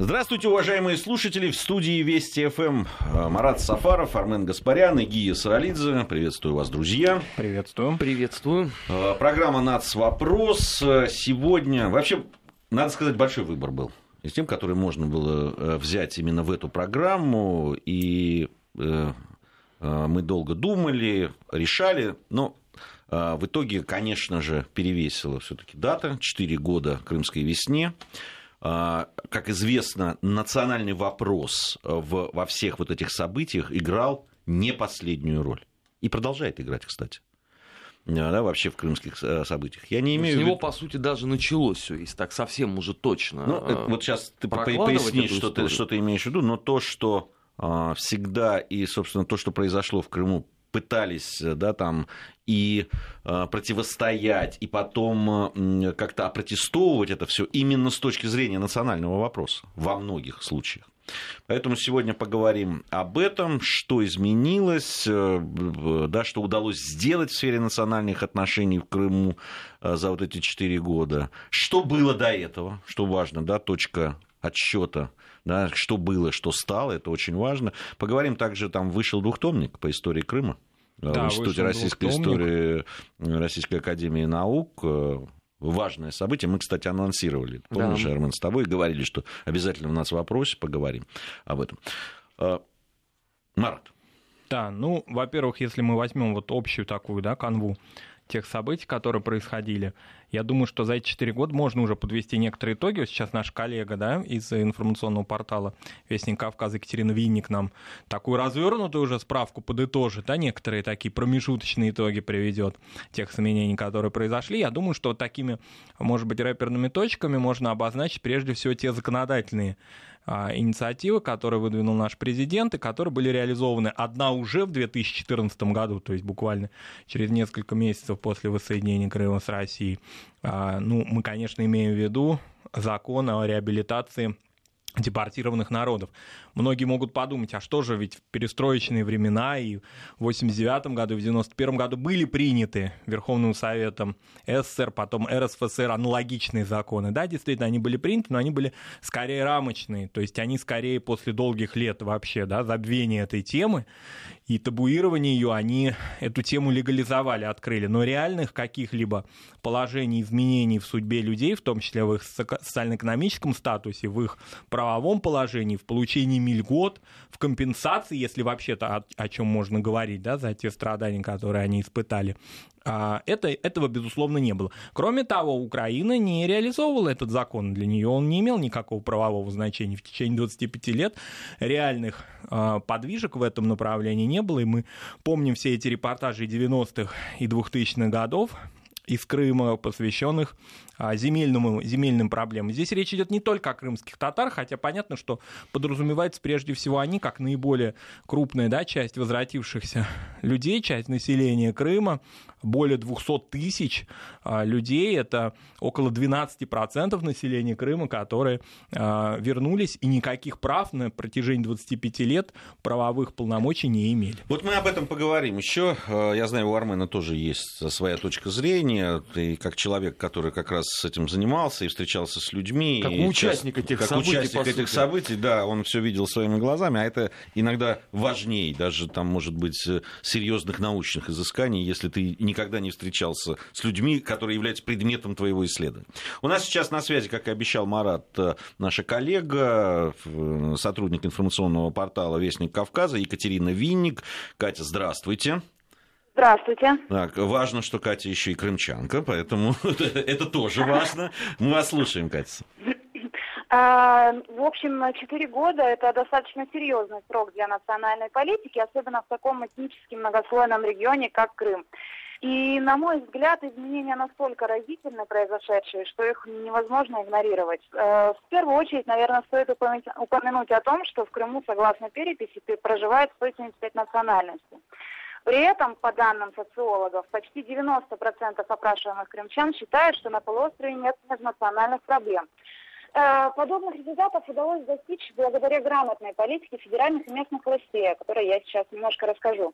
Здравствуйте, уважаемые слушатели. В студии Вести ФМ э, Марат Сафаров, Армен Гаспарян и Гия Саралидзе. Приветствую вас, друзья. Приветствую. Приветствую. Э, программа «Нац. Вопрос». Сегодня, вообще, надо сказать, большой выбор был. Из тем, который можно было э, взять именно в эту программу. И мы долго думали, решали, но в итоге, конечно же, перевесила все-таки дата, 4 года Крымской весне. А, как известно, национальный вопрос в, во всех вот этих событиях играл не последнюю роль. И продолжает играть, кстати. А, да, вообще в крымских э, событиях. Я не имею С него, по сути, даже началось все, если так совсем уже точно. Ну, э, вот сейчас ты поясни, что ты, что ты имеешь в виду, но то, что а, всегда и, собственно, то, что произошло в Крыму пытались э, да, там, и э, противостоять, и потом э, как-то опротестовывать это все именно с точки зрения национального вопроса во многих случаях. Поэтому сегодня поговорим об этом, что изменилось, да, что удалось сделать в сфере национальных отношений в Крыму за вот эти четыре года, что было до этого, что важно, да, точка отсчета да, что было, что стало, это очень важно. Поговорим также, там вышел двухтомник по истории Крыма э, да, в Институте российской истории Российской академии наук э, важное событие. Мы, кстати, анонсировали, помнишь, да. Армен, с тобой говорили, что обязательно у нас в вопросе поговорим об этом. Э, Марат. Да, ну, во-первых, если мы возьмем вот общую такую, да, канву тех событий, которые происходили, я думаю, что за эти четыре года можно уже подвести некоторые итоги. Сейчас наш коллега да, из информационного портала Вестник Кавказа Екатерина Винник нам такую развернутую уже справку подытожит, да, некоторые такие промежуточные итоги приведет тех изменений, которые произошли. Я думаю, что такими, может быть, рэперными точками можно обозначить прежде всего те законодательные инициативы, которые выдвинул наш президент, и которые были реализованы. Одна уже в 2014 году, то есть буквально через несколько месяцев после воссоединения Крыма с Россией. А, ну, мы, конечно, имеем в виду закон о реабилитации депортированных народов. Многие могут подумать, а что же, ведь в перестроечные времена и в 89 году, и в 91 году были приняты Верховным Советом СССР, потом РСФСР аналогичные законы. Да, действительно, они были приняты, но они были скорее рамочные, то есть они скорее после долгих лет вообще, да, забвения этой темы и табуирования ее, они эту тему легализовали, открыли. Но реальных каких-либо положений, изменений в судьбе людей, в том числе в их социально-экономическом статусе, в их правовом положении, в получении льгот, в компенсации, если вообще-то о, о чем можно говорить, да, за те страдания, которые они испытали, а, это, этого, безусловно, не было. Кроме того, Украина не реализовывала этот закон. Для нее он не имел никакого правового значения. В течение 25 лет реальных а, подвижек в этом направлении не было. И мы помним все эти репортажи 90-х и 2000-х годов из Крыма, посвященных а, земельному, земельным проблемам. Здесь речь идет не только о крымских татар, хотя понятно, что подразумевается прежде всего они, как наиболее крупная да, часть возвратившихся людей, часть населения Крыма, более 200 тысяч а, людей, это около 12% населения Крыма, которые а, вернулись и никаких прав на протяжении 25 лет правовых полномочий не имели. Вот мы об этом поговорим еще. Я знаю, у Армена тоже есть своя точка зрения. Ты как человек, который как раз с этим занимался и встречался с людьми. Как участник этих как событий. Участник этих событий, да, он все видел своими глазами, а это иногда важнее, даже там, может быть, серьезных научных изысканий, если ты никогда не встречался с людьми, которые являются предметом твоего исследования. У нас сейчас на связи, как и обещал Марат, наша коллега, сотрудник информационного портала «Вестник Кавказа» Екатерина Винник. Катя, здравствуйте. Здравствуйте. Так, важно, что Катя еще и крымчанка, поэтому это тоже важно. Мы вас слушаем, Катя. А, в общем, четыре года – это достаточно серьезный срок для национальной политики, особенно в таком этнически многослойном регионе, как Крым. И, на мой взгляд, изменения настолько разительны произошедшие, что их невозможно игнорировать. Э, в первую очередь, наверное, стоит упомянуть о том, что в Крыму, согласно переписи, проживает 175 национальностей. При этом, по данным социологов, почти 90% опрашиваемых крымчан считают, что на полуострове нет межнациональных проблем. Э, подобных результатов удалось достичь благодаря грамотной политике федеральных и местных властей, о которой я сейчас немножко расскажу.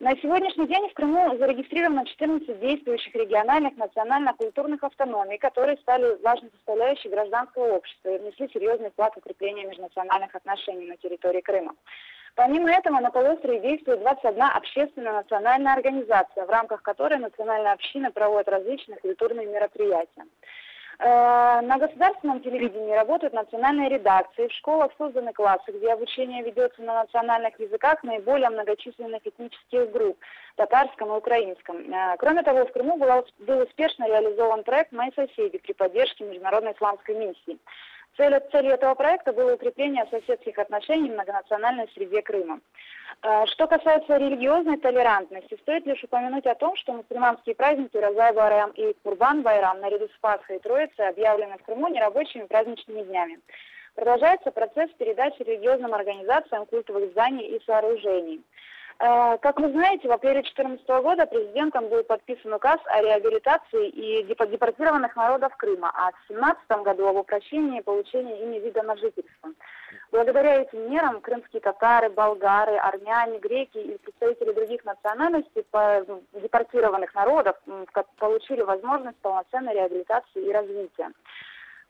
На сегодняшний день в Крыму зарегистрировано 14 действующих региональных национально-культурных автономий, которые стали важной составляющей гражданского общества и внесли серьезный вклад в укрепление межнациональных отношений на территории Крыма. Помимо этого на полуострове действует 21 общественная национальная организация, в рамках которой национальная община проводит различные культурные мероприятия. Э, на государственном телевидении работают национальные редакции, в школах созданы классы, где обучение ведется на национальных языках наиболее многочисленных этнических групп – татарском и украинском. Э, кроме того, в Крыму был успешно реализован проект «Мои соседи» при поддержке Международной исламской миссии. Цель, целью этого проекта было укрепление соседских отношений в многонациональной среде Крыма. А, что касается религиозной толерантности, стоит лишь упомянуть о том, что мусульманские праздники Розай Байрам и Курбан Байрам наряду с Пасхой и Троицей объявлены в Крыму нерабочими праздничными днями. Продолжается процесс передачи религиозным организациям культовых зданий и сооружений. Э, как вы знаете, в апреле 2014 года президентом был подписан указ о реабилитации и депортированных народов Крыма, а в 2017 году об упрощении получения ими вида на жительство. Благодаря этим мерам крымские татары, болгары, армяне, греки и представители других национальностей ну, депортированных народов получили возможность полноценной реабилитации и развития.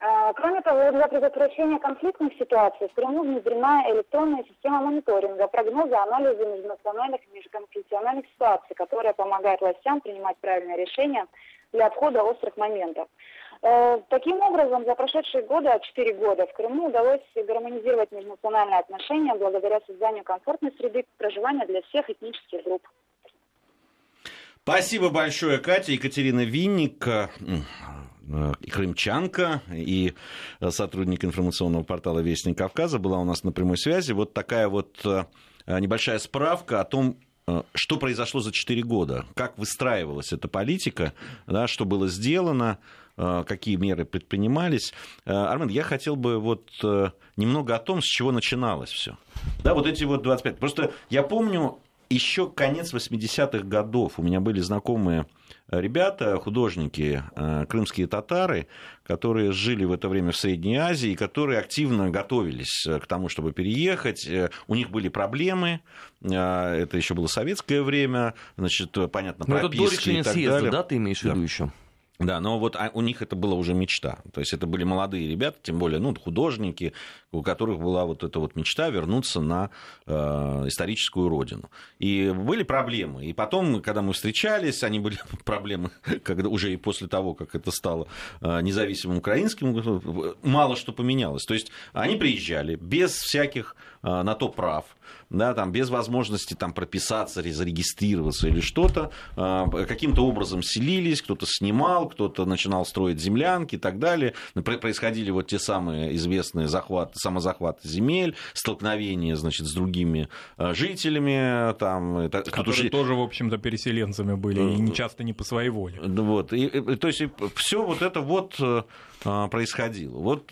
А, кроме того, для предотвращения конфликтных ситуаций в Крыму внедрена электронная система мониторинга, прогноза, анализа межнациональных и межконфессиональных ситуаций, которая помогает властям принимать правильные решения для обхода острых моментов. Э, таким образом, за прошедшие годы, 4 года, в Крыму удалось гармонизировать межнациональные отношения благодаря созданию комфортной среды проживания для всех этнических групп. Спасибо большое, Катя. Екатерина Винник, Э, и крымчанка, и сотрудник информационного портала «Вестник Кавказа» была у нас на прямой связи. Вот такая вот э, небольшая справка о том, э, что произошло за 4 года, как выстраивалась эта политика, да, что было сделано, какие меры предпринимались. Армен, я хотел бы вот немного о том, с чего начиналось все. Да, вот эти вот 25. Просто я помню еще конец 80-х годов. У меня были знакомые ребята, художники, э, крымские татары, которые жили в это время в Средней Азии, и которые активно готовились э, к тому, чтобы переехать. Э, у них были проблемы, это еще было советское время, значит, понятно, прописки Но это до решения съезда, далее. да, ты имеешь в виду да. еще? Да, но вот а, у них это была уже мечта. То есть это были молодые ребята, тем более ну, художники, у которых была вот эта вот мечта вернуться на э, историческую родину. И были проблемы. И потом, когда мы встречались, они были проблемы, когда уже и после того, как это стало э, независимым украинским, мало что поменялось. То есть они приезжали без всяких э, на то прав, да, там, без возможности там, прописаться, зарегистрироваться или что-то, э, каким-то образом селились, кто-то снимал, кто-то начинал строить землянки и так далее. Происходили вот те самые известные захваты самозахват земель, столкновения, значит, с другими э, жителями. Там, Которые тоже, в общем-то, переселенцами были, и не часто не по своей воле. Вот. И, то есть все вот это вот э, происходило. Вот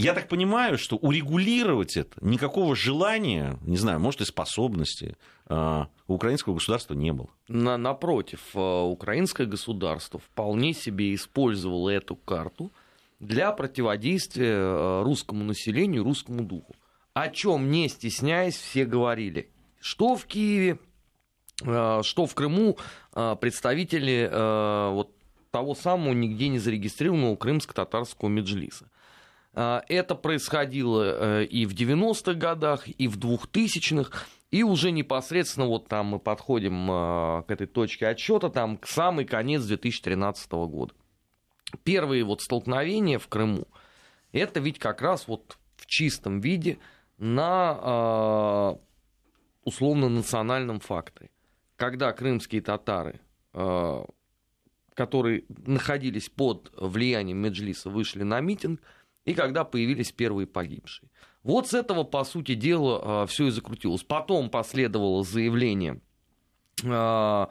я так понимаю, что урегулировать это никакого желания, не знаю, может и способности у украинского государства не было. На, напротив, украинское государство вполне себе использовало эту карту для противодействия э, русскому населению, русскому духу. О чем не стесняясь, все говорили. Что в Киеве, что в Крыму представители вот того самого нигде не зарегистрированного крымско-татарского меджлиса. Это происходило и в 90-х годах, и в 2000-х, и уже непосредственно вот там мы подходим к этой точке отсчета, там к самый конец 2013 года первые вот столкновения в Крыму, это ведь как раз вот в чистом виде на э, условно-национальном факторе. Когда крымские татары, э, которые находились под влиянием Меджлиса, вышли на митинг, и когда появились первые погибшие. Вот с этого, по сути дела, э, все и закрутилось. Потом последовало заявление э,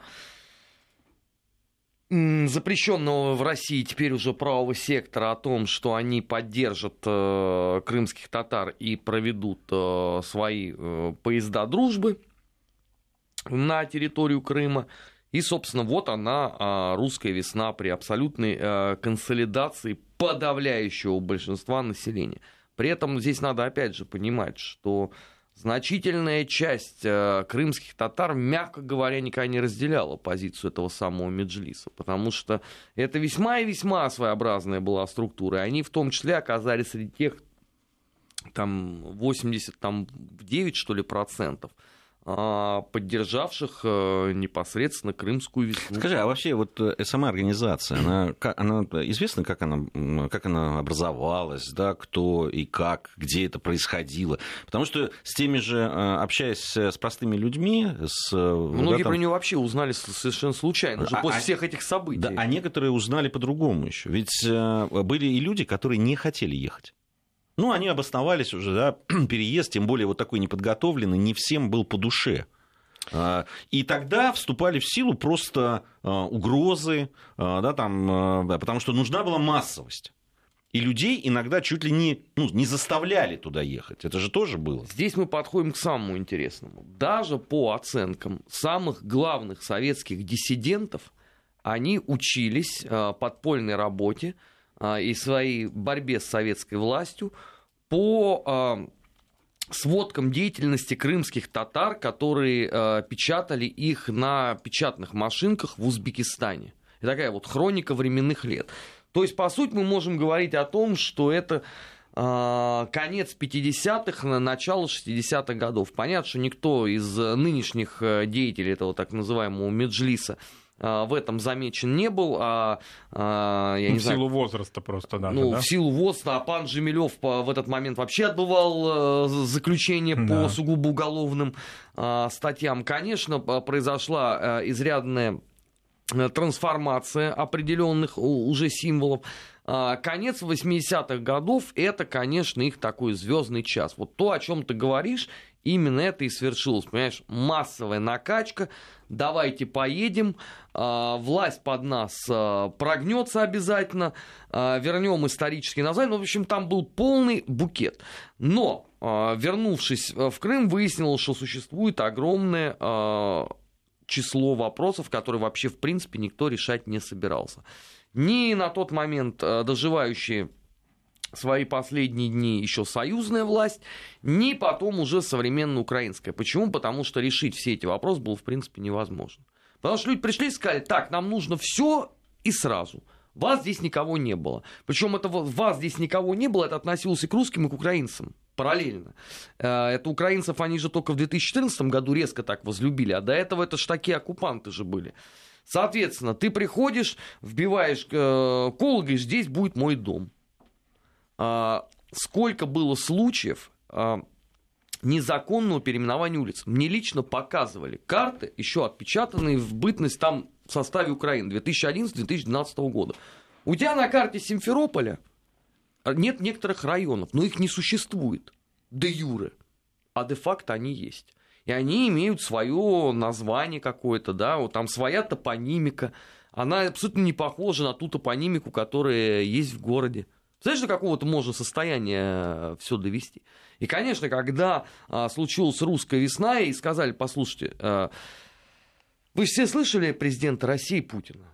запрещенного в России теперь уже правого сектора о том, что они поддержат э, крымских татар и проведут э, свои э, поезда дружбы на территорию Крыма. И, собственно, вот она, а, русская весна при абсолютной э, консолидации подавляющего большинства населения. При этом здесь надо опять же понимать, что значительная часть э, крымских татар, мягко говоря, никогда не разделяла позицию этого самого Меджлиса, потому что это весьма и весьма своеобразная была структура, и они в том числе оказались среди тех, там, 89, что ли, процентов, а, поддержавших э, непосредственно крымскую весну. Скажи, а вообще вот э, сама организация, она, она известна, как она, как она образовалась, да, кто и как, где это происходило? Потому что с теми же, э, общаясь с простыми людьми, с... Многие да, там... про нее вообще узнали совершенно случайно, уже а, после а, всех этих событий. Да, а некоторые узнали по-другому еще. Ведь были и люди, которые не хотели ехать. Ну, они обосновались уже, да, переезд, тем более вот такой неподготовленный, не всем был по душе. А, и тогда вступали в силу просто а, угрозы, а, да, там, потому что нужна была массовость. И людей иногда чуть ли не, ну, не заставляли туда ехать. Это же тоже было. Здесь мы подходим к самому интересному. Даже по оценкам самых главных советских диссидентов, они учились подпольной работе, и своей борьбе с советской властью по а, сводкам деятельности крымских татар, которые а, печатали их на печатных машинках в Узбекистане. И такая вот хроника временных лет. То есть, по сути, мы можем говорить о том, что это конец 50-х, начало 60-х годов. Понятно, что никто из нынешних э, деятелей этого так называемого Меджлиса а, в этом замечен не был. А, а, я ну, не в знаю, силу возраста просто, да. Ну, да? в силу возраста. А пан Жемелев в этот момент вообще отбывал э, заключение да. по сугубо уголовным а, статьям. Конечно, произошла э, изрядная э, трансформация определенных уже символов. Конец 80-х годов это, конечно, их такой звездный час. Вот то, о чем ты говоришь, именно это и свершилось. Понимаешь, массовая накачка, давайте поедем, а, власть под нас а, прогнется обязательно, а, вернем исторические названия. Ну, в общем, там был полный букет. Но, вернувшись в Крым, выяснилось, что существует огромное число вопросов, которые вообще, в принципе, никто решать не собирался. Ни на тот момент доживающие свои последние дни еще союзная власть, ни потом уже современная украинская. Почему? Потому что решить все эти вопросы было, в принципе, невозможно. Потому что люди пришли и сказали, так, нам нужно все и сразу. Вас здесь никого не было. Причем это вас здесь никого не было, это относилось и к русским, и к украинцам параллельно. Э, это украинцев они же только в 2014 году резко так возлюбили, а до этого это ж такие оккупанты же были. Соответственно, ты приходишь, вбиваешь э, кол, говоришь, здесь будет мой дом. А, сколько было случаев а, незаконного переименования улиц. Мне лично показывали карты, еще отпечатанные в бытность там в составе Украины 2011-2012 года. У тебя на карте Симферополя нет некоторых районов, но их не существует де юре, а де-факто они есть. И они имеют свое название какое-то, да, вот там своя топонимика. Она абсолютно не похожа на ту топонимику, которая есть в городе. Знаешь, до какого-то можно состояния э, все довести. И, конечно, когда а, случилась русская весна, и сказали, послушайте, а, вы все слышали президента России Путина?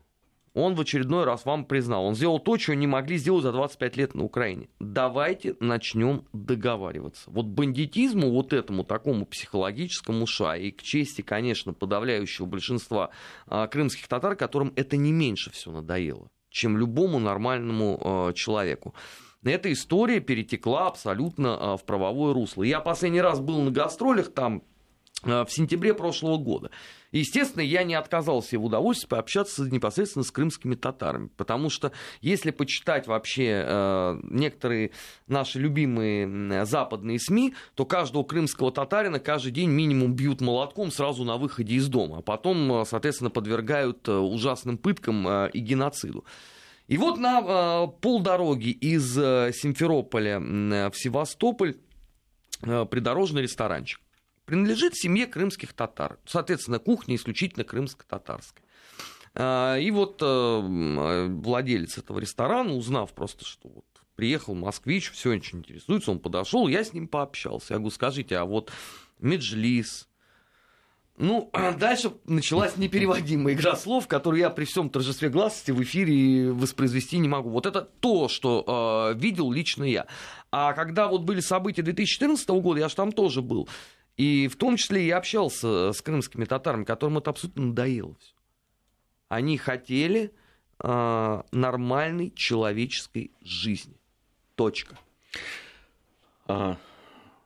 Он в очередной раз вам признал. Он сделал то, чего не могли сделать за 25 лет на Украине. Давайте начнем договариваться. Вот бандитизму, вот этому такому психологическому ша, и к чести, конечно, подавляющего большинства а, крымских татар, которым это не меньше все надоело чем любому нормальному э, человеку. Эта история перетекла абсолютно э, в правовое русло. Я последний раз был на гастролях там э, в сентябре прошлого года. Естественно, я не отказался в удовольствии пообщаться непосредственно с крымскими татарами, потому что если почитать вообще э, некоторые наши любимые западные СМИ, то каждого крымского татарина каждый день минимум бьют молотком сразу на выходе из дома, а потом, соответственно, подвергают ужасным пыткам и геноциду. И вот на э, полдороги из э, Симферополя в Севастополь э, придорожный ресторанчик принадлежит семье крымских татар. Соответственно, кухня исключительно крымско-татарская. И вот владелец этого ресторана, узнав просто, что вот приехал москвич, все очень интересуется, он подошел, я с ним пообщался. Я говорю, скажите, а вот Меджлис, Ну, дальше началась непереводимая игра слов, которую я при всем торжестве гласности в эфире воспроизвести не могу. Вот это то, что э, видел лично я. А когда вот были события 2014 года, я же там тоже был. И в том числе я общался с крымскими татарами, которым это абсолютно надоело все. Они хотели э, нормальной человеческой жизни. Точка. А,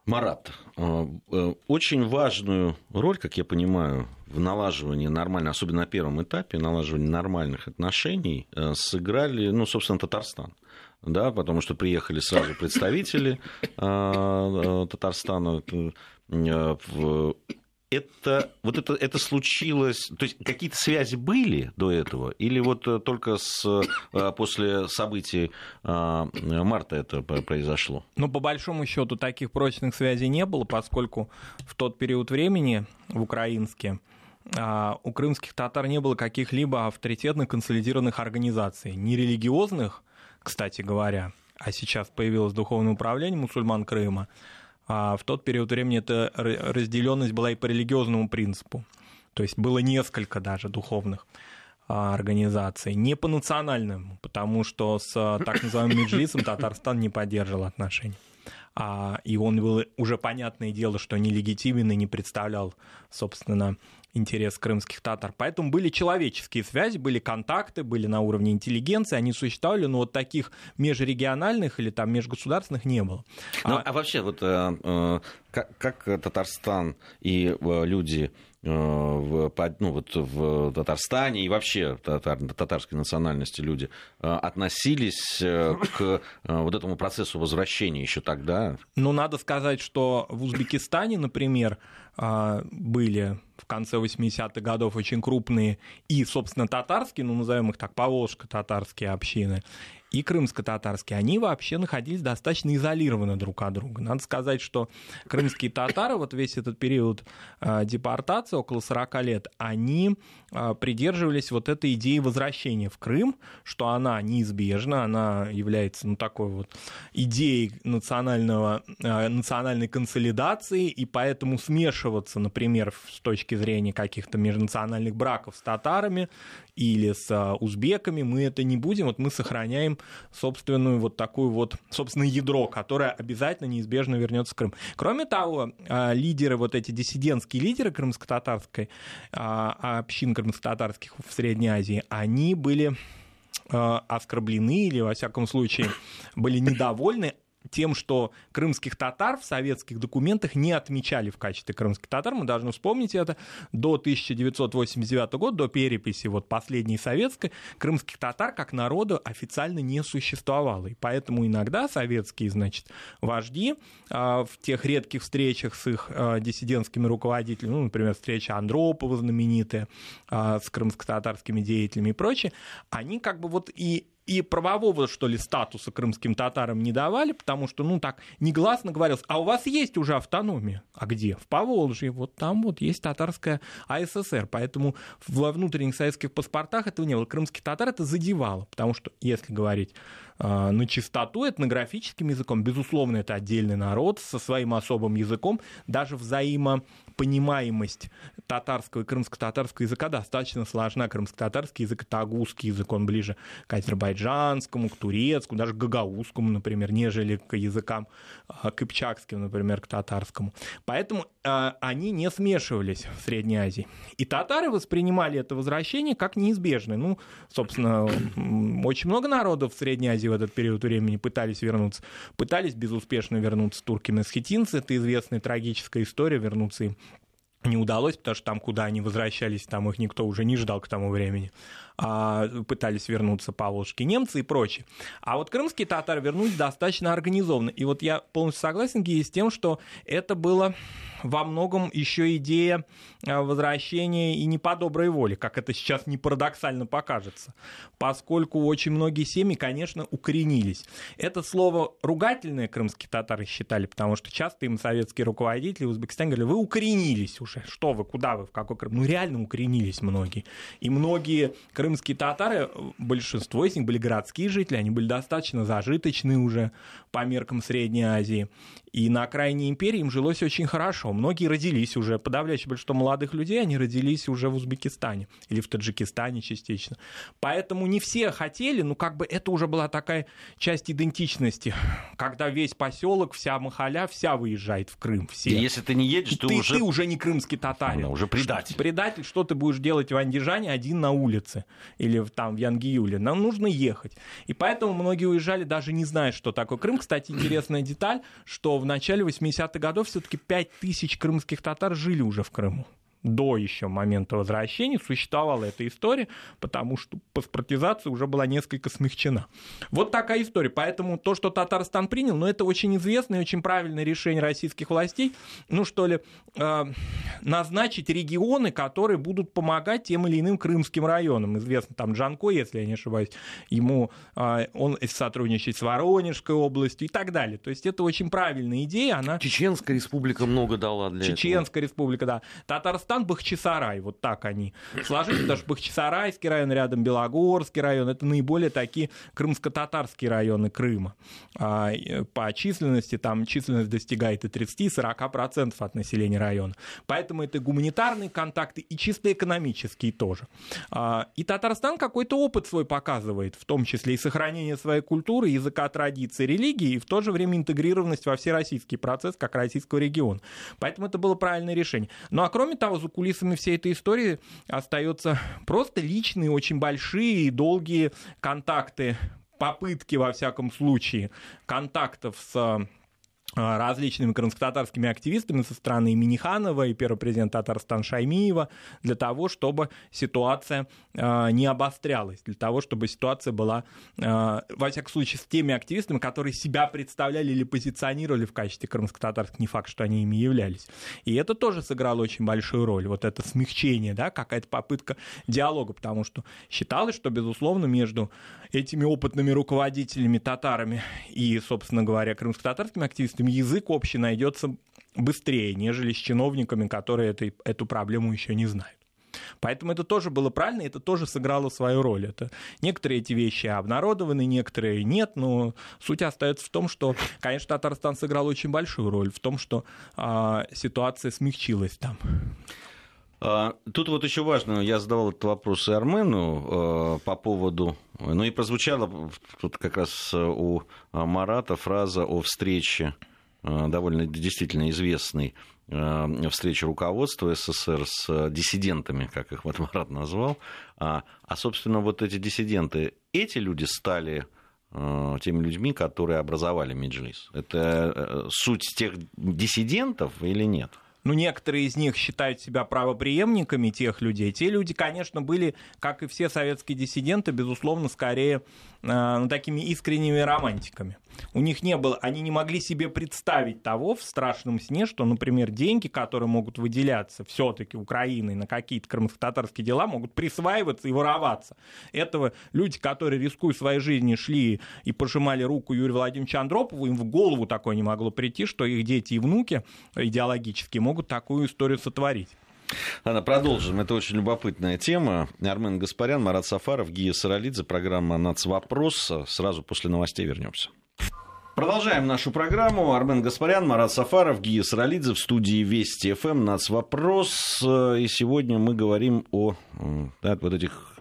Марат, а, э, очень важную роль, как я понимаю, в налаживании нормальных, особенно на первом этапе налаживания нормальных отношений э, сыграли, ну, собственно, Татарстан. Да, потому что приехали сразу представители а, э, Татарстана это, вот это, это случилось, то есть какие-то связи были до этого, или вот э, только с, э, после событий э, марта это произошло? Ну, по большому счету таких прочных связей не было, поскольку в тот период времени в Украинске у крымских татар не было каких-либо авторитетных консолидированных организаций, не религиозных, кстати говоря, а сейчас появилось духовное управление мусульман Крыма, а в тот период времени эта разделенность была и по религиозному принципу. То есть было несколько даже духовных а, организаций. Не по национальному, потому что с так называемым Меджлисом Татарстан не поддерживал отношения. А, и он был уже понятное дело, что нелегитимен и не представлял, собственно, интерес крымских татар. Поэтому были человеческие связи, были контакты, были на уровне интеллигенции, они существовали, но вот таких межрегиональных или там межгосударственных не было. Ну, а, а вообще, вот э, э, как, как Татарстан и э, люди в, ну, вот в Татарстане и вообще татар, татарской национальности люди э, относились э, к вот этому процессу возвращения еще тогда? Ну, надо сказать, что в Узбекистане, например, были в конце 80-х годов очень крупные и, собственно, татарские, ну, назовем их так, поволжско-татарские общины, и крымско-татарские, они вообще находились достаточно изолированно друг от друга. Надо сказать, что крымские татары, вот весь этот период э, депортации, около 40 лет, они э, придерживались вот этой идеи возвращения в Крым, что она неизбежна, она является ну, такой вот идеей национального, э, национальной консолидации, и поэтому смешиваться, например, с точки зрения каких-то межнациональных браков с татарами или с узбеками мы это не будем, вот мы сохраняем собственную вот такую вот, собственное ядро, которое обязательно неизбежно вернется в Крым. Кроме того, а, лидеры, вот эти диссидентские лидеры крымско-татарской, а, общин крымско-татарских в Средней Азии, они были а, оскорблены или, во всяком случае, были недовольны тем, что крымских татар в советских документах не отмечали в качестве крымских татар. Мы должны вспомнить это. До 1989 года, до переписи вот последней советской, крымских татар как народа официально не существовало. И поэтому иногда советские, значит, вожди а, в тех редких встречах с их а, диссидентскими руководителями, ну, например, встреча Андропова знаменитая а, с крымско-татарскими деятелями и прочее, они как бы вот и и правового, что ли, статуса крымским татарам не давали, потому что, ну, так негласно говорилось, а у вас есть уже автономия. А где? В Поволжье. Вот там вот есть татарская АССР. Поэтому во внутренних советских паспортах этого не было. Крымский татар это задевало, потому что, если говорить на чистоту, этнографическим языком, безусловно, это отдельный народ со своим особым языком, даже взаимо понимаемость татарского и крымско-татарского языка достаточно сложна. Крымско-татарский язык — это язык, он ближе к азербайджанскому, к турецкому, даже к гагаузскому, например, нежели к языкам а, кыпчакским, например, к татарскому. Поэтому э, они не смешивались в Средней Азии. И татары воспринимали это возвращение как неизбежное. Ну, собственно, очень много народов в Средней Азии в этот период времени пытались вернуться. Пытались безуспешно вернуться турки-месхетинцы, это известная трагическая история, вернуться им не удалось, потому что там, куда они возвращались, там их никто уже не ждал к тому времени. А, пытались вернуться поволжские немцы и прочее. А вот крымские татары вернулись достаточно организованно. И вот я полностью согласен, с тем, что это было во многом еще идея а, возвращения и не по доброй воле, как это сейчас не парадоксально покажется, поскольку очень многие семьи, конечно, укоренились. Это слово ругательное крымские татары считали, потому что часто им советские руководители в Узбекистане говорили, вы укоренились уже, что вы, куда вы, в какой Крым? Ну реально укоренились многие. И многие крым крымские татары, большинство из них были городские жители, они были достаточно зажиточны уже по меркам Средней Азии. И на окраине империи им жилось очень хорошо. Многие родились уже, подавляющее большинство молодых людей, они родились уже в Узбекистане или в Таджикистане частично. Поэтому не все хотели, ну как бы это уже была такая часть идентичности, когда весь поселок, вся махаля, вся выезжает в Крым. Все. И если ты не едешь, ты, ты уже... Ты уже не крымский татарин. Ну, уже предатель. Предатель, что ты будешь делать в Андижане один на улице или там в Янгиюле? Нам нужно ехать. И поэтому многие уезжали даже не зная, что такое Крым. Кстати, интересная деталь, что в начале 80-х годов все-таки 5 тысяч крымских татар жили уже в Крыму до еще момента возвращения существовала эта история, потому что паспортизация уже была несколько смягчена. Вот такая история. Поэтому то, что Татарстан принял, ну, это очень известное и очень правильное решение российских властей, ну, что ли, э, назначить регионы, которые будут помогать тем или иным крымским районам. Известно, там Джанко, если я не ошибаюсь, ему э, он сотрудничает с Воронежской областью и так далее. То есть это очень правильная идея. Она... Чеченская республика много дала для Чеченская этого. республика, да. Татарстан Татарстан, Бахчисарай, вот так они сложились, даже Бахчисарайский район, рядом Белогорский район, это наиболее такие крымско-татарские районы Крыма. А, по численности, там численность достигает и 30-40% от населения района. Поэтому это гуманитарные контакты и чисто экономические тоже. А, и Татарстан какой-то опыт свой показывает, в том числе и сохранение своей культуры, языка, традиции, религии, и в то же время интегрированность во всероссийский процесс, как российского региона. Поэтому это было правильное решение. Ну а кроме того, за кулисами всей этой истории остаются просто личные, очень большие и долгие контакты, попытки, во всяком случае, контактов с различными крымско-татарскими активистами со стороны Миниханова и первого президента Татарстан Шаймиева для того, чтобы ситуация э, не обострялась, для того, чтобы ситуация была, э, во всяком случае, с теми активистами, которые себя представляли или позиционировали в качестве крымско-татарских, не факт, что они ими являлись. И это тоже сыграло очень большую роль, вот это смягчение, да, какая-то попытка диалога, потому что считалось, что, безусловно, между этими опытными руководителями татарами и, собственно говоря, крымско-татарскими активистами язык общий найдется быстрее, нежели с чиновниками, которые этой, эту проблему еще не знают. Поэтому это тоже было правильно, это тоже сыграло свою роль. Это, некоторые эти вещи обнародованы, некоторые нет, но суть остается в том, что, конечно, Татарстан сыграл очень большую роль в том, что а, ситуация смягчилась там. А, тут вот еще важно, я задавал этот вопрос и Армену а, по поводу, ну и прозвучала тут как раз у Марата фраза о встрече довольно действительно известной встрече руководства СССР с диссидентами, как их вот Марат назвал. А, а, собственно, вот эти диссиденты, эти люди стали теми людьми, которые образовали Меджлис. Это э, суть тех диссидентов или нет? Ну, некоторые из них считают себя правоприемниками тех людей. Те люди, конечно, были, как и все советские диссиденты, безусловно, скорее э, ну, такими искренними романтиками. У них не было, они не могли себе представить того в страшном сне, что, например, деньги, которые могут выделяться все-таки Украиной на какие-то крымско-татарские дела, могут присваиваться и вороваться. Этого люди, которые, рискуя своей жизнью, шли и пожимали руку Юрию Владимировичу Андропову, им в голову такое не могло прийти, что их дети и внуки идеологически могут такую историю сотворить. Ладно, продолжим. Это очень любопытная тема. Армен Гаспарян, Марат Сафаров, Гия Саралидзе, программа «Нацвопрос». Сразу после новостей вернемся. Продолжаем нашу программу. Армен Гаспарян, Марат Сафаров, Гия Саралидзе в студии Вести ФМ. Нацвопрос. И сегодня мы говорим о да, вот этих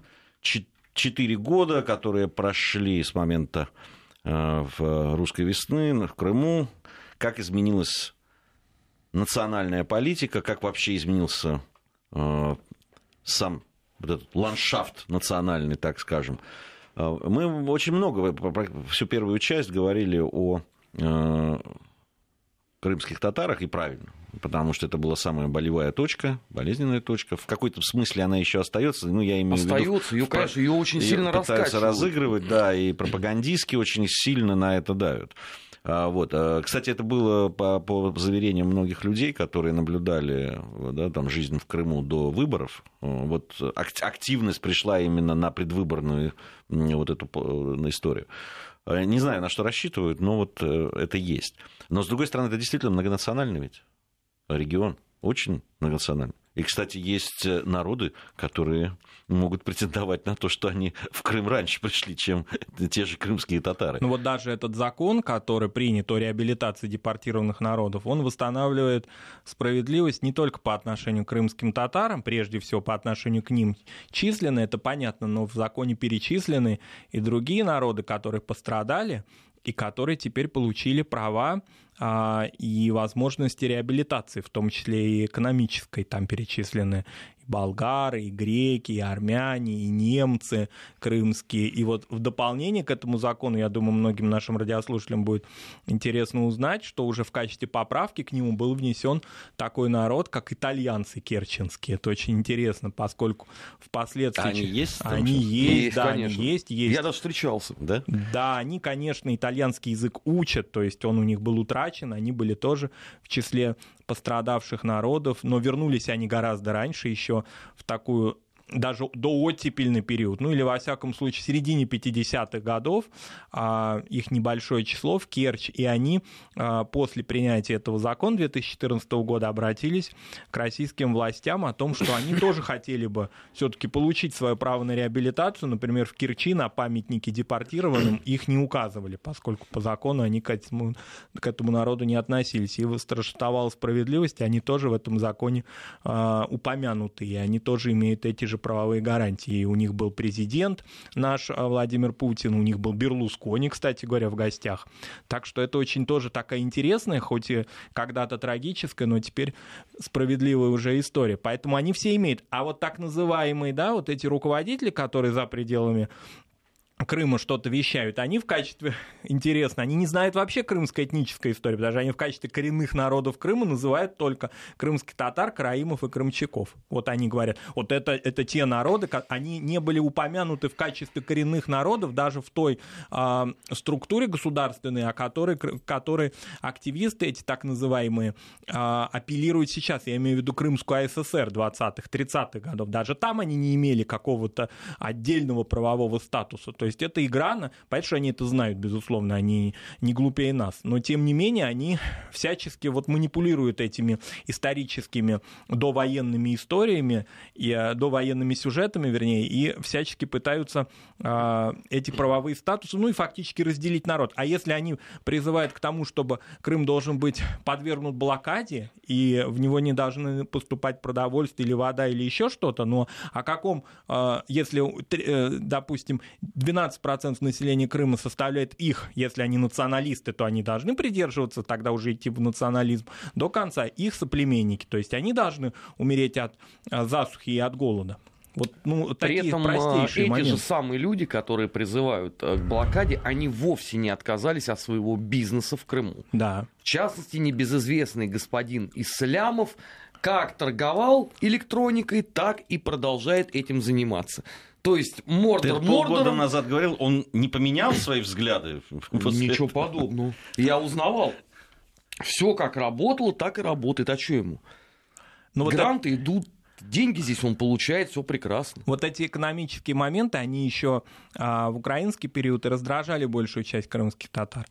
четыре года, которые прошли с момента э, в русской весны в Крыму. Как изменилась национальная политика, как вообще изменился э, сам вот этот ландшафт национальный, так скажем. Э, мы очень много, всю первую часть говорили о э, крымских татарах, и правильно, потому что это была самая болевая точка, болезненная точка. В какой-то смысле она еще остается. Ну, я имею остается, в виду, ее, конечно, ее очень сильно пытаются разыгрывать, да, и пропагандистски очень сильно на это давят. А, вот. А, кстати, это было по, по заверениям многих людей, которые наблюдали да, там, жизнь в Крыму до выборов. Вот активность пришла именно на предвыборную вот эту историю. А, не знаю, на что рассчитывают, но вот э, это есть. Но, с другой стороны, это действительно многонациональный ведь регион, очень многонациональный. И, кстати, есть народы, которые могут претендовать на то, что они в Крым раньше пришли, чем те же крымские татары. Ну вот даже этот закон, который принят о реабилитации депортированных народов, он восстанавливает справедливость не только по отношению к крымским татарам, прежде всего по отношению к ним численны, это понятно, но в законе перечислены и другие народы, которые пострадали, и которые теперь получили права а, и возможности реабилитации, в том числе и экономической, там перечислены болгары, и греки, и армяне, и немцы крымские. И вот в дополнение к этому закону, я думаю, многим нашим радиослушателям будет интересно узнать, что уже в качестве поправки к нему был внесен такой народ, как итальянцы керченские. Это очень интересно, поскольку впоследствии... Они есть? Они есть, есть, да, конечно. они есть, есть. Я даже встречался. Да? Да, они, конечно, итальянский язык учат, то есть он у них был утрачен, они были тоже в числе пострадавших народов, но вернулись они гораздо раньше, еще в такую даже до оттепельный период, ну или во всяком случае в середине 50-х годов, а, их небольшое число в Керчь, и они а, после принятия этого закона 2014 года обратились к российским властям о том, что они тоже хотели бы все-таки получить свое право на реабилитацию, например, в Керчи на памятнике депортированным их не указывали, поскольку по закону они к этому, к этому народу не относились. И восторжествовала справедливость, они тоже в этом законе а, упомянуты, и они тоже имеют эти же правовые гарантии. у них был президент наш а, Владимир Путин, у них был Берлускони, кстати говоря, в гостях. Так что это очень тоже такая интересная, хоть и когда-то трагическая, но теперь справедливая уже история. Поэтому они все имеют. А вот так называемые, да, вот эти руководители, которые за пределами Крыма что-то вещают, они в качестве, интересно, они не знают вообще крымской этнической истории, потому что они в качестве коренных народов Крыма называют только крымских татар, караимов и крымчаков. Вот они говорят, вот это, это те народы, они не были упомянуты в качестве коренных народов даже в той э, структуре государственной, о которой, которой активисты эти так называемые э, апеллируют сейчас. Я имею в виду Крымскую АССР 20-х, 30-х годов. Даже там они не имели какого-то отдельного правового статуса. То есть это игра, понятно, что они это знают, безусловно, они не глупее нас, но тем не менее они всячески вот манипулируют этими историческими довоенными историями, и, э, довоенными сюжетами, вернее, и всячески пытаются э, эти правовые статусы, ну и фактически разделить народ. А если они призывают к тому, чтобы Крым должен быть подвергнут блокаде, и в него не должны поступать продовольствие или вода или еще что-то, но о каком, э, если, э, допустим, 12 12% населения Крыма составляет их, если они националисты, то они должны придерживаться, тогда уже идти в национализм, до конца их соплеменники, то есть они должны умереть от а, засухи и от голода. Вот, ну, При этом а, эти моменты. же самые люди, которые призывают э, к блокаде, они вовсе не отказались от своего бизнеса в Крыму. Да. В частности, небезызвестный господин Ислямов как торговал электроникой, так и продолжает этим заниматься. То есть Мордор Ты полгода назад говорил, он не поменял свои взгляды? Ничего подобного. Я узнавал. Все как работало, так и работает. А что ему? Но ну, Гранты вот идут, деньги здесь он получает, все прекрасно. Вот эти экономические моменты, они еще а, в украинский период и раздражали большую часть крымских татар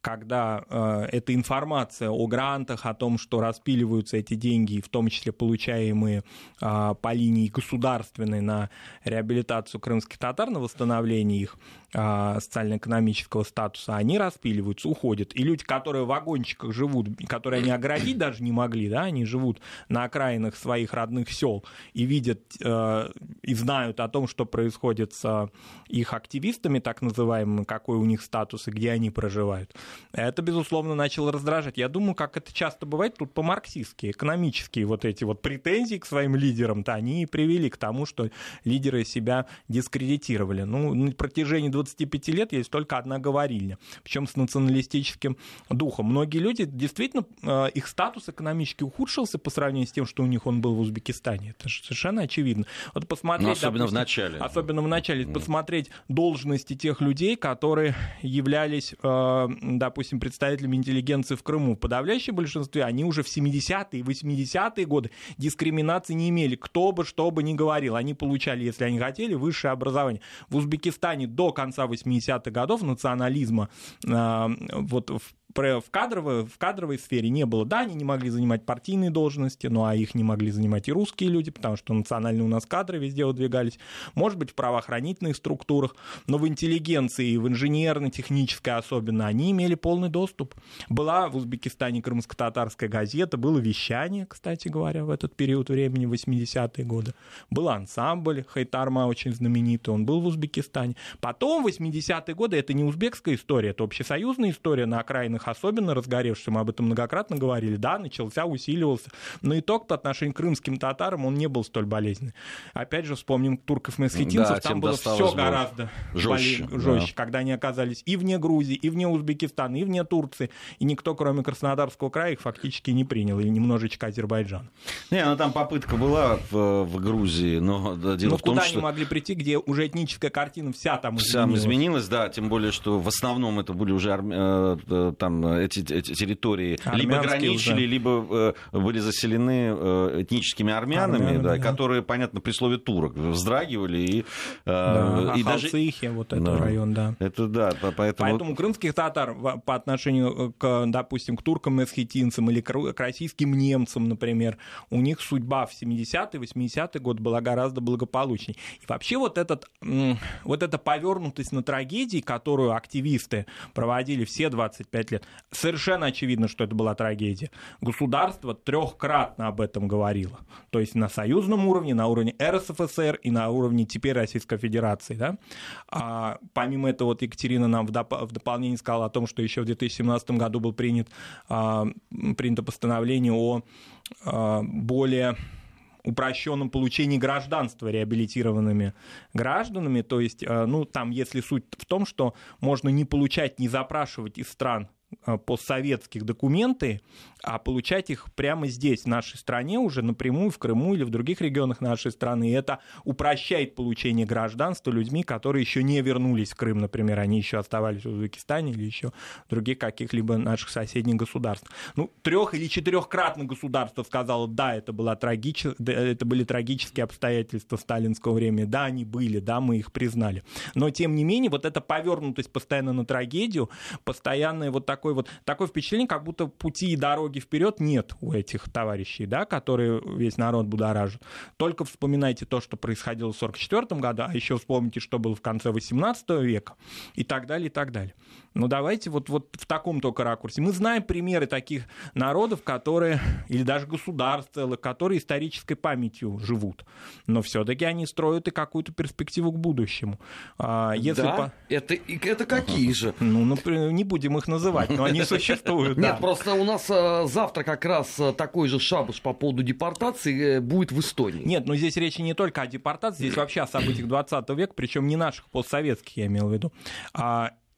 когда э, эта информация о грантах, о том, что распиливаются эти деньги, в том числе получаемые э, по линии государственной на реабилитацию крымских татар, на восстановление их социально-экономического статуса, они распиливаются, уходят. И люди, которые в вагончиках живут, которые они оградить даже не могли, да, они живут на окраинах своих родных сел и видят э, и знают о том, что происходит с их активистами, так называемыми, какой у них статус и где они проживают это, безусловно, начало раздражать. Я думаю, как это часто бывает, тут по-марксистски, экономические вот эти вот претензии к своим лидерам-то, они и привели к тому, что лидеры себя дискредитировали. Ну, на протяжении 25 лет есть только одна говорильня, причем с националистическим духом. Многие люди, действительно, э, их статус экономически ухудшился по сравнению с тем, что у них он был в Узбекистане. Это же совершенно очевидно. Вот посмотреть, Но особенно допустим, в начале. Особенно в начале. Mm. Посмотреть должности тех людей, которые являлись э, допустим, представителями интеллигенции в Крыму, в подавляющем большинстве, они уже в 70-е и 80-е годы дискриминации не имели. Кто бы что бы ни говорил, они получали, если они хотели, высшее образование. В Узбекистане до конца 80-х годов национализма, а, вот в в кадровой, в кадровой сфере не было. Да, они не могли занимать партийные должности, ну а их не могли занимать и русские люди, потому что национальные у нас кадры везде выдвигались. Может быть, в правоохранительных структурах, но в интеллигенции, в инженерно-технической особенно, они имели полный доступ. Была в Узбекистане крымско-татарская газета, было вещание, кстати говоря, в этот период времени, 80-е годы. Был ансамбль Хайтарма, очень знаменитый, он был в Узбекистане. Потом, 80-е годы, это не узбекская история, это общесоюзная история на окраинах особенно разгоревшихся, мы об этом многократно говорили, да, начался, усиливался. Но итог по отношению к крымским татарам, он не был столь болезненный. Опять же, вспомним турков месхетинцев, да, там было все гораздо жестче, более, жестче да. когда они оказались и вне Грузии, и вне Узбекистана, и вне Турции, и никто, кроме Краснодарского края, их фактически не принял, или немножечко Азербайджан. Не, ну там попытка была в, в Грузии, но дело ну, в том, куда что... они могли прийти, где уже этническая картина вся там вся изменилась. изменилась, да, тем более, что в основном это были уже арми... Э, э, там эти, эти территории Армянские либо граничили, уже. либо э, были заселены этническими армянами, армянами да, да. которые, понятно, при слове турок вздрагивали и, да, и даже... вот этот да. район, да. Это да, поэтому... Поэтому крымских татар по отношению к, допустим, к туркам-эсхетинцам или к российским немцам, например, у них судьба в 70-е, 80-е год была гораздо благополучней. И вообще вот, этот, вот эта повернутость на трагедии, которую активисты проводили все 25 лет, совершенно очевидно, что это была трагедия. Государство трехкратно об этом говорило. То есть на союзном уровне, на уровне РСФСР и на уровне теперь Российской Федерации. Да? А, помимо этого, вот Екатерина нам в, доп- в дополнение сказала о том, что еще в 2017 году был принят, а, принято постановление о а, более упрощенном получении гражданства реабилитированными гражданами. То есть, э, ну, там, если суть в том, что можно не получать, не запрашивать из стран постсоветских документы, а получать их прямо здесь, в нашей стране, уже напрямую в Крыму или в других регионах нашей страны. И это упрощает получение гражданства людьми, которые еще не вернулись в Крым, например, они еще оставались в Узбекистане или еще в других каких-либо наших соседних государств. Ну, трех или четырехкратно государство сказало, да, это, была трагич... это были трагические обстоятельства сталинского времени, да, они были, да, мы их признали. Но, тем не менее, вот эта повернутость постоянно на трагедию, постоянное вот такое вот, такое впечатление, как будто пути и дороги вперед нет у этих товарищей, да, которые весь народ будоражат. Только вспоминайте то, что происходило в 1944 году, а еще вспомните, что было в конце 18 века и так далее, и так далее. Ну, давайте вот, вот в таком только ракурсе. Мы знаем примеры таких народов, которые, или даже государств целых, которые исторической памятью живут. Но все-таки они строят и какую-то перспективу к будущему. А, если да? по... это, это какие же? Ну, например, не будем их называть, но они существуют. Нет, просто у нас э, завтра как раз э, такой же шабуш по поводу депортации э, будет в Эстонии. Нет, но здесь речи не только о депортации, здесь вообще о событиях 20 века, причем не наших, постсоветских, я имел в виду.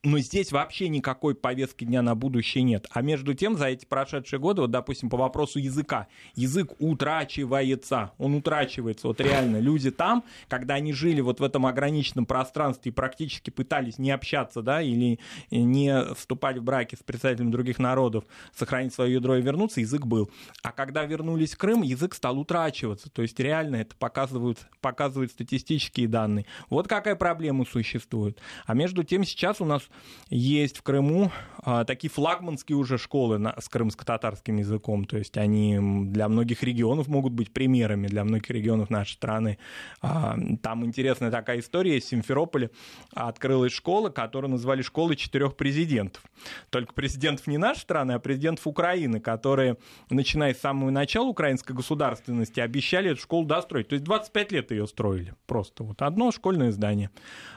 Но здесь вообще никакой повестки дня на будущее нет. А между тем, за эти прошедшие годы, вот, допустим, по вопросу языка, язык утрачивается, он утрачивается. Вот реально, люди там, когда они жили вот в этом ограниченном пространстве и практически пытались не общаться, да, или не вступать в браки с представителями других народов, сохранить свое ядро и вернуться, язык был. А когда вернулись в Крым, язык стал утрачиваться. То есть реально это показывают, показывают статистические данные. Вот какая проблема существует. А между тем сейчас у нас есть в Крыму а, такие флагманские уже школы на, с крымско-татарским языком, то есть они для многих регионов могут быть примерами, для многих регионов нашей страны. А, там интересная такая история, в Симферополе открылась школа, которую назвали школой четырех президентов. Только президентов не нашей страны, а президентов Украины, которые, начиная с самого начала украинской государственности, обещали эту школу достроить. То есть 25 лет ее строили. Просто вот одно школьное здание.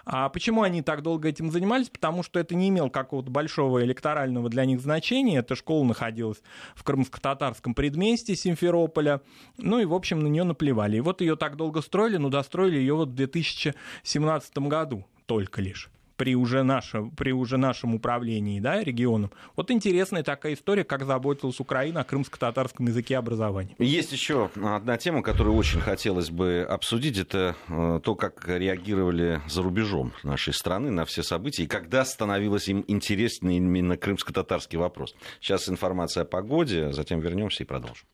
А почему они так долго этим занимались? Потому что это не имело какого-то большого электорального для них значения. Эта школа находилась в крымско-татарском предместье Симферополя. Ну и, в общем, на нее наплевали. И вот ее так долго строили, но достроили ее вот в 2017 году только лишь при уже, нашем, при уже нашем управлении да, регионом. Вот интересная такая история, как заботилась Украина о крымско-татарском языке образования. Есть еще одна тема, которую очень хотелось бы обсудить. Это э, то, как реагировали за рубежом нашей страны на все события и когда становилось им интересен именно крымско-татарский вопрос. Сейчас информация о погоде, затем вернемся и продолжим.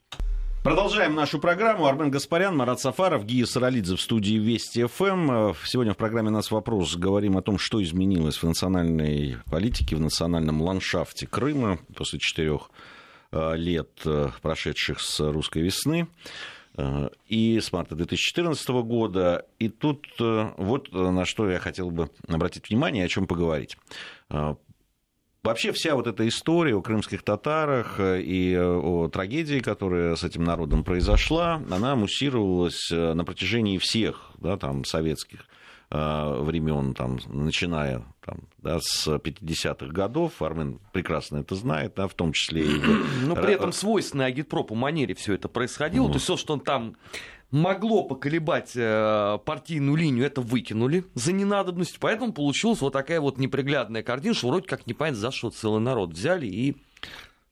Продолжаем нашу программу. Армен Гаспарян, Марат Сафаров, Гия Саралидзе в студии Вести ФМ. Сегодня в программе нас вопрос. Говорим о том, что изменилось в национальной политике, в национальном ландшафте Крыма после четырех э, лет, э, прошедших с русской весны э, и с марта 2014 года. И тут вот на что я хотел бы обратить внимание, о чем поговорить. Вообще вся вот эта история о крымских татарах э, и э, о трагедии, которая с этим народом произошла, она муссировалась э, на протяжении всех да, там, советских времен, там, начиная там, да, с 50-х годов. Армен прекрасно это знает, да, в том числе и... Но при этом свойственной агитпропу манере все это происходило. Mm. То есть все, что он там могло поколебать э, партийную линию, это выкинули за ненадобность, поэтому получилась вот такая вот неприглядная картина, что вроде как не понять, за что целый народ взяли и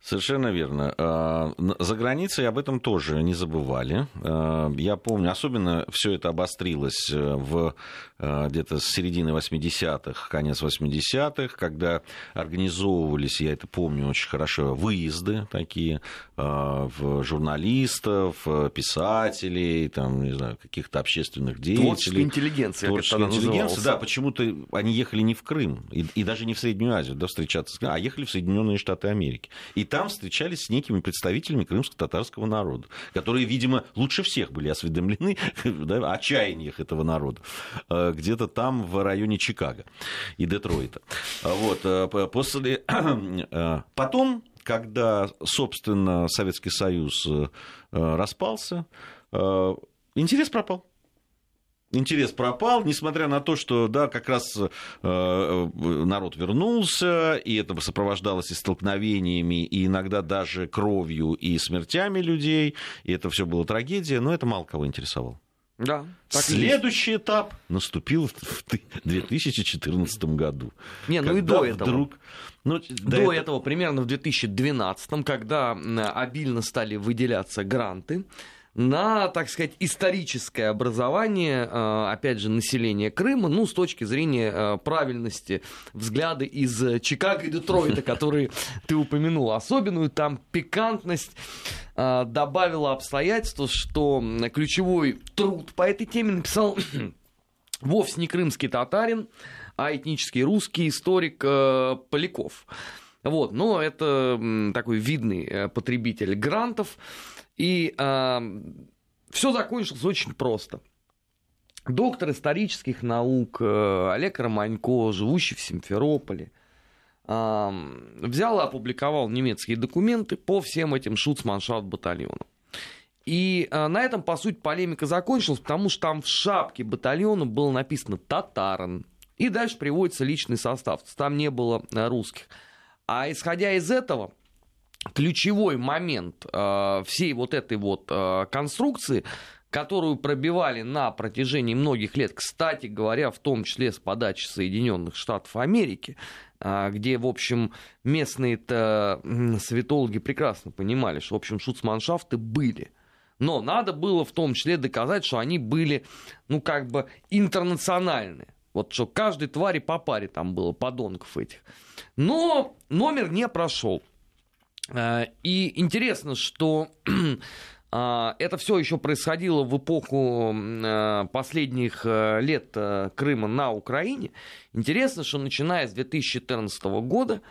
Совершенно верно. А, за границей об этом тоже не забывали. А, я помню, особенно все это обострилось э, в где-то с середины 80-х, конец 80-х, когда организовывались, я это помню очень хорошо, выезды такие а, в журналистов, писателей, там, не знаю, каких-то общественных деятелей. Творческая интеллигенция. Творческая интеллигенция, да, почему-то они ехали не в Крым и, и даже не в Среднюю Азию, да, встречаться, а ехали в Соединенные Штаты Америки. И там встречались с некими представителями крымско-татарского народа, которые, видимо, лучше всех были осведомлены да, о чаяниях этого народа. Э, где-то там, в районе Чикаго и Детройта. Вот. Э, после... Э, потом, когда, собственно, Советский Союз распался, интерес пропал интерес пропал, несмотря на то, что, да, как раз э, народ вернулся, и это сопровождалось и столкновениями, и иногда даже кровью и смертями людей, и это все было трагедия, но это мало кого интересовало. Да. Следующий этап наступил в 2014 году. Не, ну и до этого. Вдруг, ну, до, до это... этого, примерно в 2012, когда обильно стали выделяться гранты, на, так сказать, историческое образование, э, опять же, населения Крыма, ну, с точки зрения э, правильности взгляды из Чикаго и Детройта, которые ты упомянул. Особенную там пикантность э, добавило обстоятельство, что ключевой труд по этой теме написал вовсе не крымский татарин, а этнический русский историк Поляков. Вот, но это такой видный потребитель грантов. И э, все закончилось очень просто. Доктор исторических наук э, Олег Романько, живущий в Симферополе, э, взял и опубликовал немецкие документы по всем этим шуцманшафт батальонам. И э, на этом, по сути, полемика закончилась, потому что там в шапке батальона было написано «Татаран». И дальше приводится личный состав. Там не было э, русских. А исходя из этого, ключевой момент э, всей вот этой вот э, конструкции, которую пробивали на протяжении многих лет, кстати говоря, в том числе с подачи Соединенных Штатов Америки, э, где, в общем, местные-то светологи прекрасно понимали, что, в общем, шуцманшафты были. Но надо было в том числе доказать, что они были, ну, как бы интернациональные. Вот что каждой твари по паре там было, подонков этих. Но номер не прошел. Э, и интересно, что а, это все еще происходило в эпоху э, последних э, лет Крыма на Украине. Интересно, что начиная с 2014 года,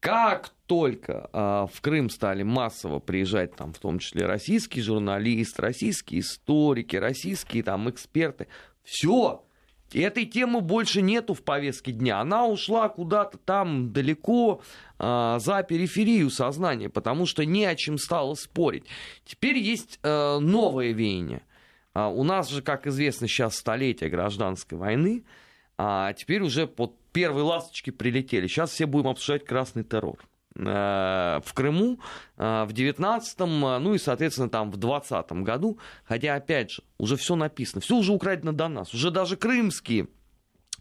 как только в Крым стали массово приезжать, там, в том числе российские журналисты, российские историки, российские там, эксперты, все, этой темы больше нету в повестке дня. Она ушла куда-то там далеко э, за периферию сознания, потому что не о чем стало спорить. Теперь есть э, новое веяние. А у нас же, как известно, сейчас столетие гражданской войны, а теперь уже под первые ласточки прилетели. Сейчас все будем обсуждать красный террор. Э, в Крыму э, в 19-м, э, ну и, соответственно, там в 20-м году. Хотя, опять же, уже все написано, все уже украдено до нас. Уже даже крымские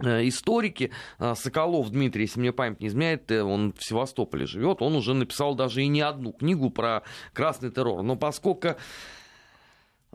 историки, Соколов Дмитрий, если мне память не изменяет, он в Севастополе живет, он уже написал даже и не одну книгу про красный террор. Но поскольку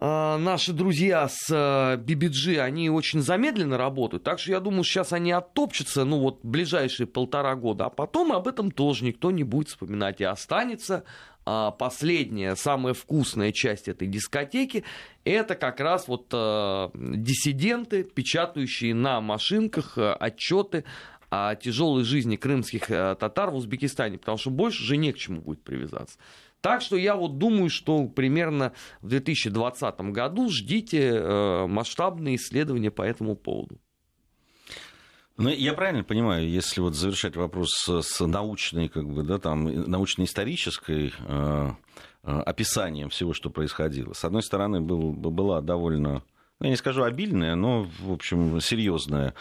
наши друзья с BBG, а, они очень замедленно работают, так что я думаю, сейчас они оттопчутся, ну вот, ближайшие полтора года, а потом об этом тоже никто не будет вспоминать, и останется а последняя, самая вкусная часть этой дискотеки, это как раз вот э, диссиденты, печатающие на машинках э, отчеты о тяжелой жизни крымских э, татар в Узбекистане, потому что больше же не к чему будет привязаться. Так что я вот думаю, что примерно в 2020 году ждите э, масштабные исследования по этому поводу. Ну, я правильно понимаю, если вот завершать вопрос с, научной, как бы, да, там, научно-исторической э, э, описанием всего, что происходило. С одной стороны, был, была довольно, ну, я не скажу обильная, но, в общем, серьезная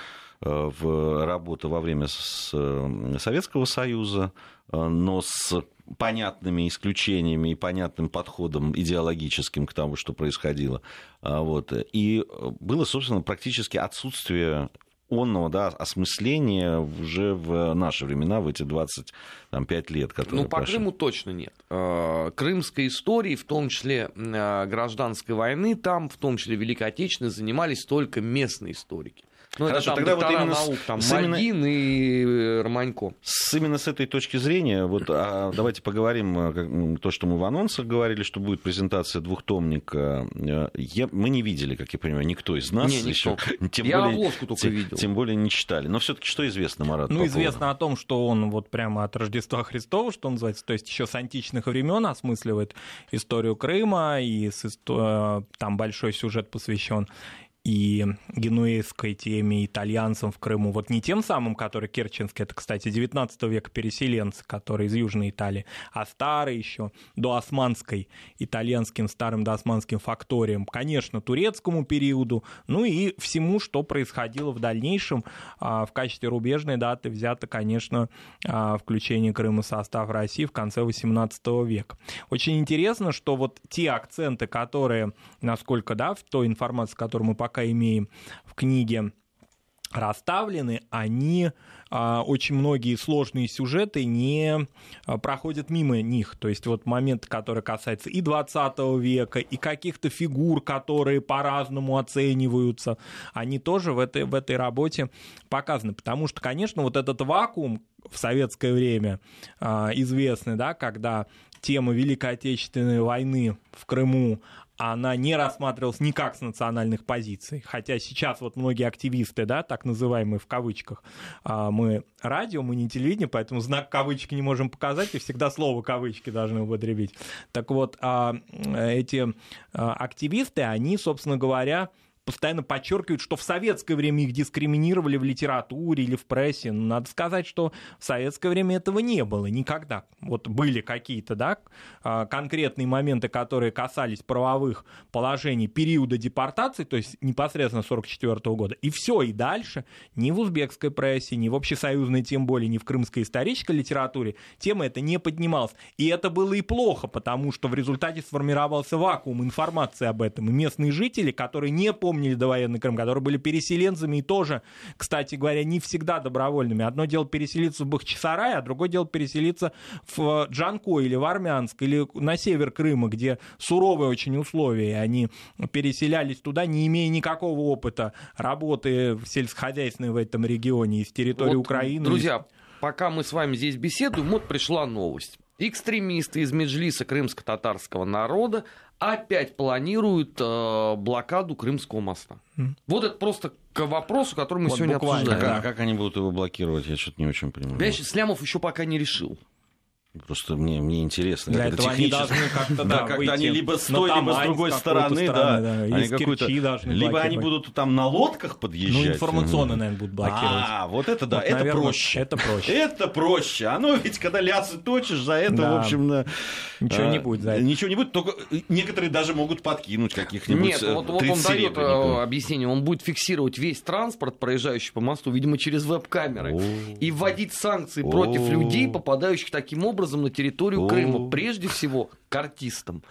в работа во время э, Советского Союза, э, но с понятными исключениями и понятным подходом идеологическим к тому, что происходило. А, вот. И было, собственно, практически отсутствие онного да, осмысления уже в наши времена, в эти 25 лет, которые Ну, по прошли. Крыму точно нет. Э, крымской истории, в том числе э, гражданской войны, там, в том числе Великой Отечественной, занимались только местные историки. Ну, Хорошо, это там тогда вот именно наук, там с Мальгин именно... и э, Романько. С, именно с этой точки зрения, вот а, давайте поговорим, э, то, что мы в анонсах говорили, что будет презентация двухтомника. Э, я, мы не видели, как я понимаю, никто из нас не, еще. Тем я более, обложку только тем, видел. Тем более не читали. Но все-таки что известно, Марат? Ну, известно о том, что он вот прямо от Рождества Христова, что называется, то есть еще с античных времен осмысливает историю Крыма, и с, там большой сюжет посвящен и генуэзской теме, итальянцам в Крыму, вот не тем самым, который керченский, это, кстати, 19 века переселенцы, которые из Южной Италии, а старый еще, до османской, итальянским старым доосманским факториям, конечно, турецкому периоду, ну и всему, что происходило в дальнейшем. А, в качестве рубежной даты взято, конечно, а, включение Крыма в состав России в конце 18 века. Очень интересно, что вот те акценты, которые, насколько, да, в той информации, которую мы пока имеем в книге расставлены, они а, очень многие сложные сюжеты не а, проходят мимо них. То есть вот момент, который касается и 20 века, и каких-то фигур, которые по-разному оцениваются, они тоже в этой, в этой работе показаны. Потому что, конечно, вот этот вакуум в советское время а, известный, да, когда тема Великой Отечественной войны в Крыму она не рассматривалась никак с национальных позиций. Хотя сейчас вот многие активисты, да, так называемые в кавычках, а, мы радио, мы не телевидение, поэтому знак кавычки не можем показать, и всегда слово кавычки должны употребить. Так вот, а, эти а, активисты, они, собственно говоря, постоянно подчеркивают, что в советское время их дискриминировали в литературе или в прессе. Но надо сказать, что в советское время этого не было никогда. Вот были какие-то да, а, конкретные моменты, которые касались правовых положений периода депортации, то есть непосредственно 1944 года. И все, и дальше ни в узбекской прессе, ни в общесоюзной, тем более, ни в крымской исторической литературе тема это не поднималась. И это было и плохо, потому что в результате сформировался вакуум информации об этом. И местные жители, которые не помнят помнили довоенный Крым, которые были переселенцами и тоже, кстати говоря, не всегда добровольными. Одно дело переселиться в Бахчисарай, а другое дело переселиться в Джанко или в Армянск, или на север Крыма, где суровые очень условия. Они переселялись туда, не имея никакого опыта работы сельскохозяйственной в этом регионе из территории вот, Украины. Друзья, пока мы с вами здесь беседуем, вот пришла новость. Экстремисты из Меджлиса крымско-татарского народа опять планируют э, блокаду Крымского моста. Mm. Вот это просто к вопросу, который мы вот сегодня обсуждаем. Да. А как они будут его блокировать, я что-то не очень понимаю. Понимаешь, Слямов еще пока не решил. Просто мне, мне интересно. Для этого они должны как-то, да, да когда они либо с той, либо с другой стороны, да, да. Они должны либо они будут там на лодках подъезжать. Ну, информационно, наверное, будут блокировать. А, вот это да, вот, это наверное, проще. Это проще. Это проще. Оно ведь, когда лясы точишь, за это, да. в общем... Ничего а, не будет за это. Ничего не будет, только некоторые даже могут подкинуть каких-нибудь Нет, вот, вот он дает э, объяснение, он будет фиксировать весь транспорт, проезжающий по мосту, видимо, через веб-камеры, и вводить санкции против людей, попадающих таким образом на территорию Крыма, прежде всего к артистам.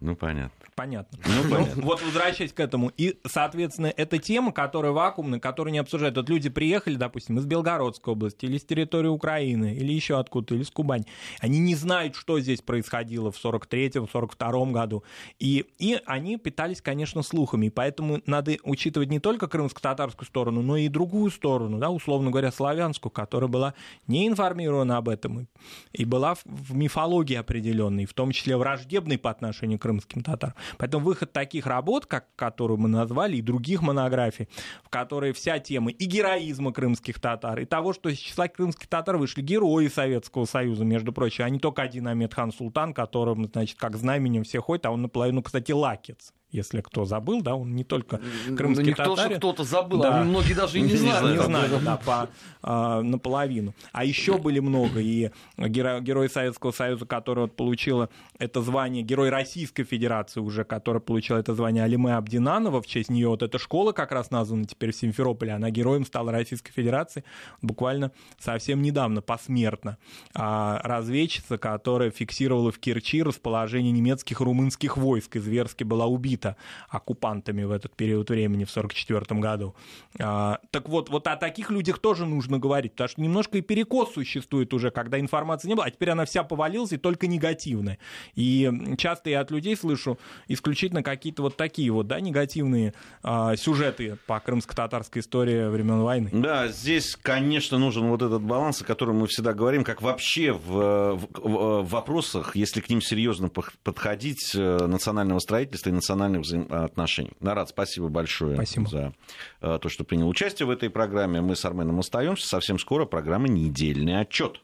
Ну, понятно. Понятно. Ну, ну, понятно. Вот возвращаясь к этому. И, соответственно, эта тема, которая вакуумная, которую не обсуждают. Вот люди приехали, допустим, из Белгородской области, или с территории Украины, или еще откуда-то, или с Кубани. Они не знают, что здесь происходило в 43-м, 42-м году. И, и они питались, конечно, слухами. Поэтому надо учитывать не только крымско-татарскую сторону, но и другую сторону, да, условно говоря, славянскую, которая была не информирована об этом и была в, в мифологии определенной, в том числе враждебной по отношению к крымским татарам. Поэтому выход таких работ, как, которую мы назвали, и других монографий, в которые вся тема и героизма крымских татар, и того, что из числа крымских татар вышли герои Советского Союза, между прочим, а не только один Амедхан Султан, которым, значит, как знаменем все ходит, а он наполовину, кстати, лакец если кто забыл, да, он не только крымский ну, никто татарин. кто-то забыл, да. а многие даже и не, не знали. Не знали, да, по, а, наполовину. А еще были много, и геро, герой Советского Союза, который вот получила это звание, герой Российской Федерации уже, который получил это звание Алиме Абдинанова, в честь нее вот эта школа как раз названа теперь в Симферополе, она героем стала Российской Федерации буквально совсем недавно, посмертно. А разведчица, которая фиксировала в Керчи расположение немецких и румынских войск, и зверски была убита разбита оккупантами в этот период времени, в 1944 году. А, так вот, вот о таких людях тоже нужно говорить, потому что немножко и перекос существует уже, когда информации не было, а теперь она вся повалилась и только негативная. И часто я от людей слышу исключительно какие-то вот такие вот, да, негативные а, сюжеты по крымско-татарской истории времен войны. Да, здесь, конечно, нужен вот этот баланс, о котором мы всегда говорим, как вообще в, в, в вопросах, если к ним серьезно подходить, э, национального строительства и национального профессиональных взаимоотношений. Нарад, спасибо большое спасибо. за э, то, что принял участие в этой программе. Мы с Арменом остаемся. Совсем скоро программа «Недельный отчет».